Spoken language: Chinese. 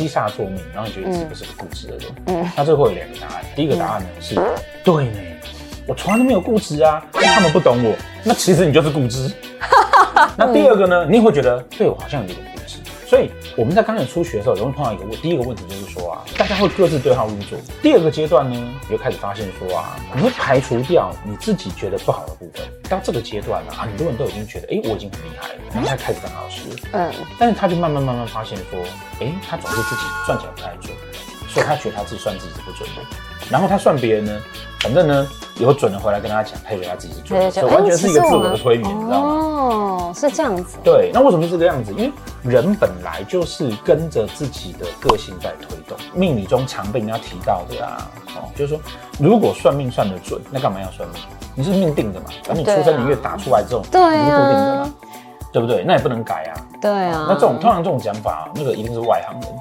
七煞作命，然后你觉得自己不是个固执的人，嗯，那最后有两个答案。第一个答案呢是，对呢，我从来都没有固执啊，他们不懂我，那其实你就是固执。那第二个呢，你也会觉得，对我好像有点。所以我们在刚开始初学的时候，容易碰到一个问，第一个问题就是说啊，大家会各自对号入座。第二个阶段呢，你就开始发现说啊，你会排除掉你自己觉得不好的部分。到这个阶段呢，啊，很多人都已经觉得，哎，我已经很厉害了，然后他开始当老师，嗯，但是他就慢慢慢慢发现说，哎，他总是自己算起来不太准，所以他觉得他自己算自己是不准的。然后他算别人呢，反正呢，有准的回来跟他讲，他以为他自己是准的，所以完全是一个自我的催眠，你知道吗？哦，是这样子。对，那为什么是这个样子？因为人本来就是跟着自己的个性在推动。命理中常被人家提到的啊，哦，就是说，如果算命算得准，那干嘛要算命？你是命定的嘛？反正你出生年月打出来之后，对啊，你是固定的嘛，对不对？那也不能改啊。对啊。那这种通常这种讲法，那个一定是外行人。